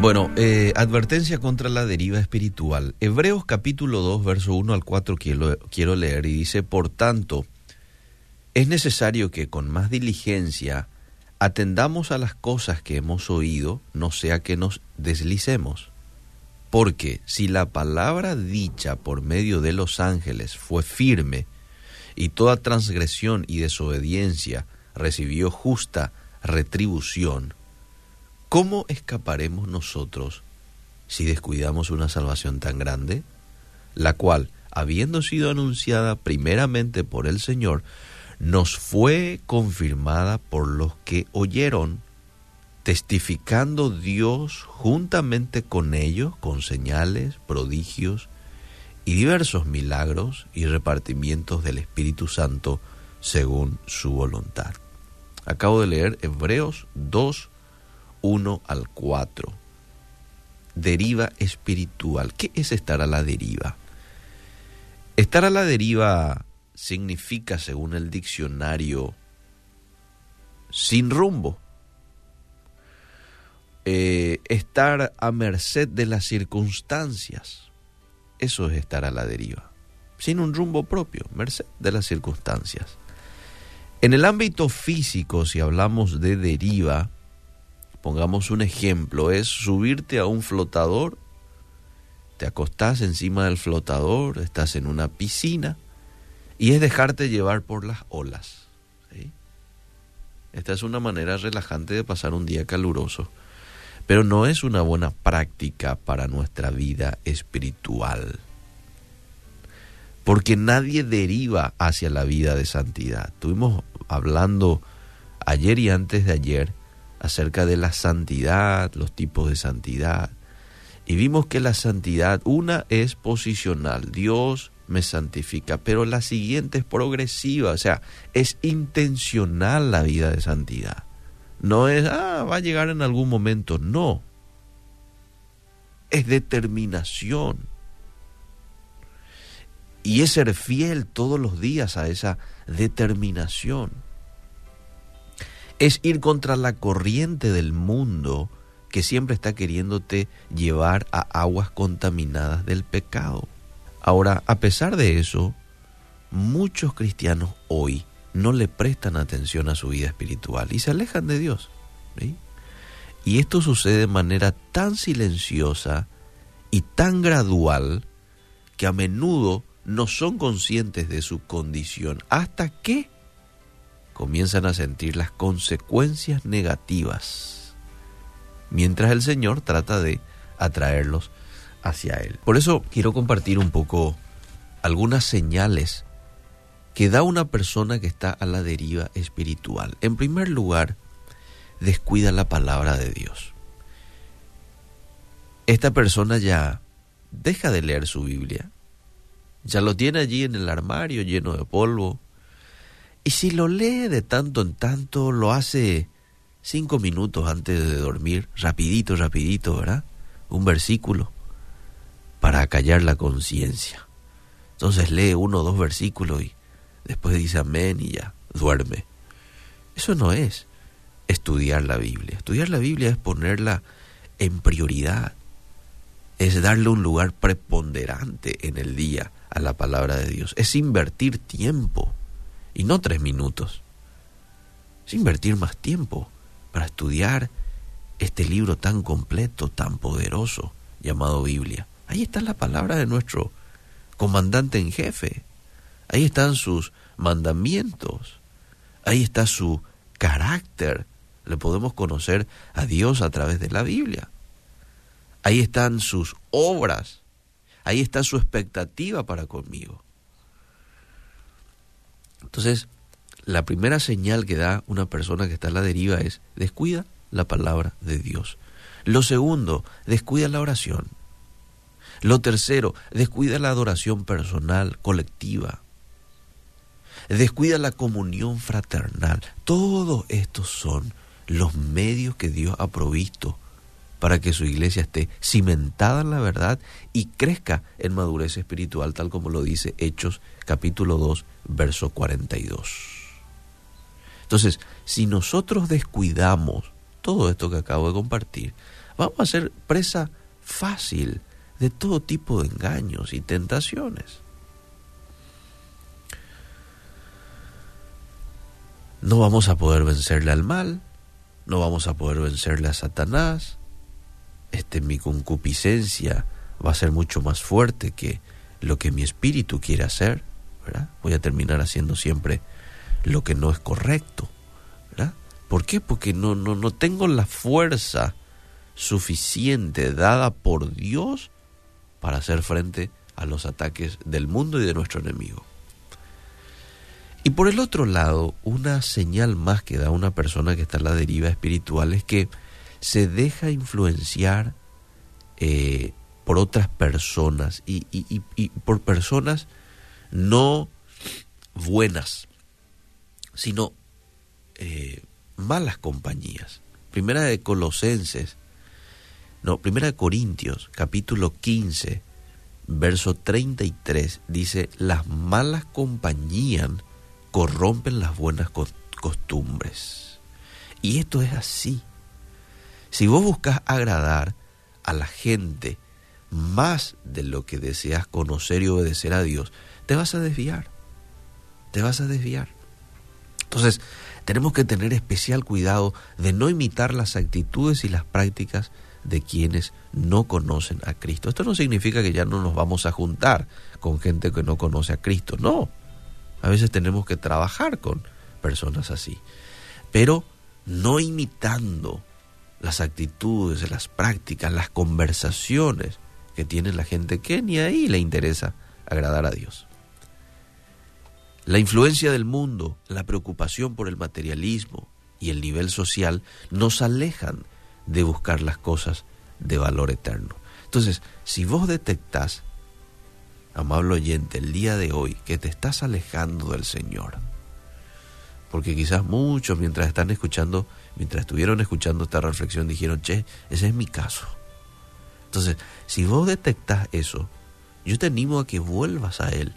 Bueno, eh, advertencia contra la deriva espiritual. Hebreos capítulo 2, verso 1 al 4 quiero, quiero leer y dice, por tanto, es necesario que con más diligencia atendamos a las cosas que hemos oído, no sea que nos deslicemos. Porque si la palabra dicha por medio de los ángeles fue firme, y toda transgresión y desobediencia recibió justa retribución, ¿cómo escaparemos nosotros si descuidamos una salvación tan grande? La cual, habiendo sido anunciada primeramente por el Señor, nos fue confirmada por los que oyeron, testificando Dios juntamente con ellos, con señales, prodigios y diversos milagros y repartimientos del Espíritu Santo según su voluntad. Acabo de leer Hebreos 2, 1 al 4. Deriva espiritual. ¿Qué es estar a la deriva? Estar a la deriva significa, según el diccionario, sin rumbo. Eh, estar a merced de las circunstancias. Eso es estar a la deriva. Sin un rumbo propio, merced de las circunstancias. En el ámbito físico, si hablamos de deriva, pongamos un ejemplo, es subirte a un flotador, te acostás encima del flotador, estás en una piscina, y es dejarte llevar por las olas. Esta es una manera relajante de pasar un día caluroso, pero no es una buena práctica para nuestra vida espiritual. Porque nadie deriva hacia la vida de santidad. Estuvimos hablando ayer y antes de ayer acerca de la santidad, los tipos de santidad. Y vimos que la santidad, una es posicional. Dios me santifica, pero la siguiente es progresiva, o sea, es intencional la vida de santidad. No es, ah, va a llegar en algún momento, no. Es determinación. Y es ser fiel todos los días a esa determinación. Es ir contra la corriente del mundo que siempre está queriéndote llevar a aguas contaminadas del pecado. Ahora, a pesar de eso, muchos cristianos hoy no le prestan atención a su vida espiritual y se alejan de Dios. Y esto sucede de manera tan silenciosa y tan gradual que a menudo no son conscientes de su condición hasta que comienzan a sentir las consecuencias negativas, mientras el Señor trata de atraerlos hacia Él. Por eso quiero compartir un poco algunas señales que da una persona que está a la deriva espiritual. En primer lugar, descuida la palabra de Dios. Esta persona ya deja de leer su Biblia, ya lo tiene allí en el armario lleno de polvo, y si lo lee de tanto en tanto, lo hace cinco minutos antes de dormir, rapidito, rapidito, ¿verdad? Un versículo para callar la conciencia. Entonces lee uno o dos versículos y después dice amén y ya, duerme. Eso no es estudiar la Biblia. Estudiar la Biblia es ponerla en prioridad, es darle un lugar preponderante en el día a la palabra de Dios, es invertir tiempo y no tres minutos, es invertir más tiempo para estudiar este libro tan completo, tan poderoso llamado Biblia. Ahí está la palabra de nuestro comandante en jefe. Ahí están sus mandamientos. Ahí está su carácter. Le podemos conocer a Dios a través de la Biblia. Ahí están sus obras. Ahí está su expectativa para conmigo. Entonces, la primera señal que da una persona que está a la deriva es descuida la palabra de Dios. Lo segundo, descuida la oración. Lo tercero, descuida la adoración personal, colectiva. Descuida la comunión fraternal. Todos estos son los medios que Dios ha provisto para que su iglesia esté cimentada en la verdad y crezca en madurez espiritual, tal como lo dice Hechos capítulo 2, verso 42. Entonces, si nosotros descuidamos todo esto que acabo de compartir, vamos a ser presa fácil de todo tipo de engaños y tentaciones. No vamos a poder vencerle al mal, no vamos a poder vencerle a Satanás. Este mi concupiscencia va a ser mucho más fuerte que lo que mi espíritu quiere hacer. Voy a terminar haciendo siempre lo que no es correcto. ¿Por qué? Porque no, no, no tengo la fuerza suficiente dada por Dios para hacer frente a los ataques del mundo y de nuestro enemigo. Y por el otro lado, una señal más que da una persona que está en la deriva espiritual es que se deja influenciar eh, por otras personas y, por personas no buenas, sino eh, malas compañías. Primera de Colosenses no, Primera de Corintios, capítulo 15, verso 33, dice, las malas compañías corrompen las buenas costumbres. Y esto es así. Si vos buscas agradar a la gente más de lo que deseas conocer y obedecer a Dios, te vas a desviar. Te vas a desviar. Entonces, tenemos que tener especial cuidado de no imitar las actitudes y las prácticas de quienes no conocen a Cristo. Esto no significa que ya no nos vamos a juntar con gente que no conoce a Cristo, no. A veces tenemos que trabajar con personas así, pero no imitando las actitudes, las prácticas, las conversaciones que tiene la gente que ni ahí le interesa agradar a Dios. La influencia del mundo, la preocupación por el materialismo y el nivel social nos alejan de buscar las cosas de valor eterno. Entonces, si vos detectás, amable oyente, el día de hoy que te estás alejando del Señor, porque quizás muchos mientras están escuchando, mientras estuvieron escuchando esta reflexión, dijeron, che, ese es mi caso. Entonces, si vos detectás eso, yo te animo a que vuelvas a Él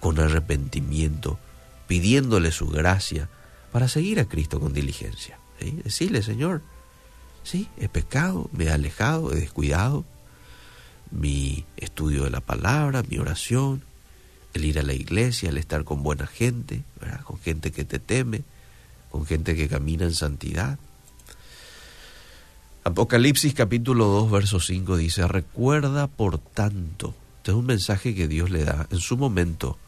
con arrepentimiento, pidiéndole su gracia para seguir a Cristo con diligencia. ¿sí? Decirle, Señor, Sí, he pecado, me he alejado, he descuidado mi estudio de la palabra, mi oración, el ir a la iglesia, el estar con buena gente, con gente que te teme, con gente que camina en santidad. Apocalipsis capítulo 2, verso 5 dice, recuerda por tanto, este es un mensaje que Dios le da en su momento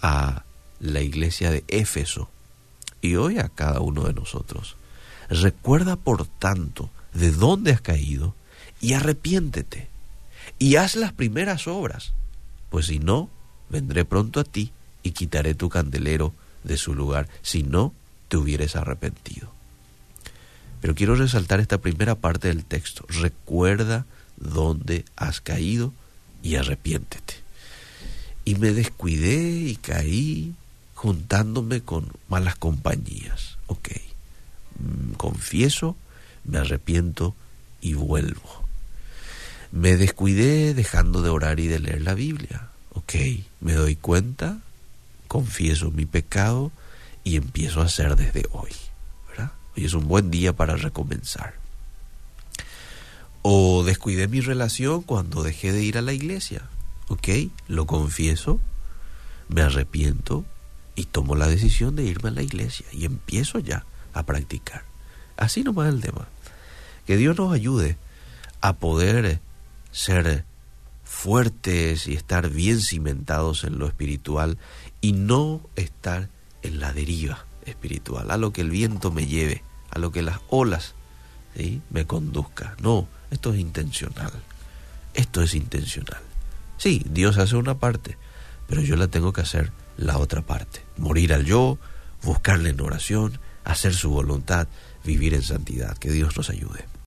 a la iglesia de Éfeso y hoy a cada uno de nosotros. Recuerda por tanto de dónde has caído y arrepiéntete y haz las primeras obras, pues si no, vendré pronto a ti y quitaré tu candelero de su lugar, si no te hubieres arrepentido. Pero quiero resaltar esta primera parte del texto. Recuerda dónde has caído y arrepiéntete. Y me descuidé y caí juntándome con malas compañías. Ok. Mm, confieso, me arrepiento y vuelvo. Me descuidé dejando de orar y de leer la Biblia. Ok, me doy cuenta, confieso mi pecado y empiezo a hacer desde hoy. Hoy es un buen día para recomenzar. O descuidé mi relación cuando dejé de ir a la iglesia. Ok, lo confieso, me arrepiento y tomo la decisión de irme a la iglesia y empiezo ya a practicar. Así nomás el tema. Que Dios nos ayude a poder ser fuertes y estar bien cimentados en lo espiritual y no estar en la deriva espiritual, a lo que el viento me lleve, a lo que las olas me conduzca. No, esto es intencional. Esto es intencional. Sí, Dios hace una parte, pero yo la tengo que hacer la otra parte. Morir al yo, buscarle en oración, hacer su voluntad, vivir en santidad. Que Dios nos ayude.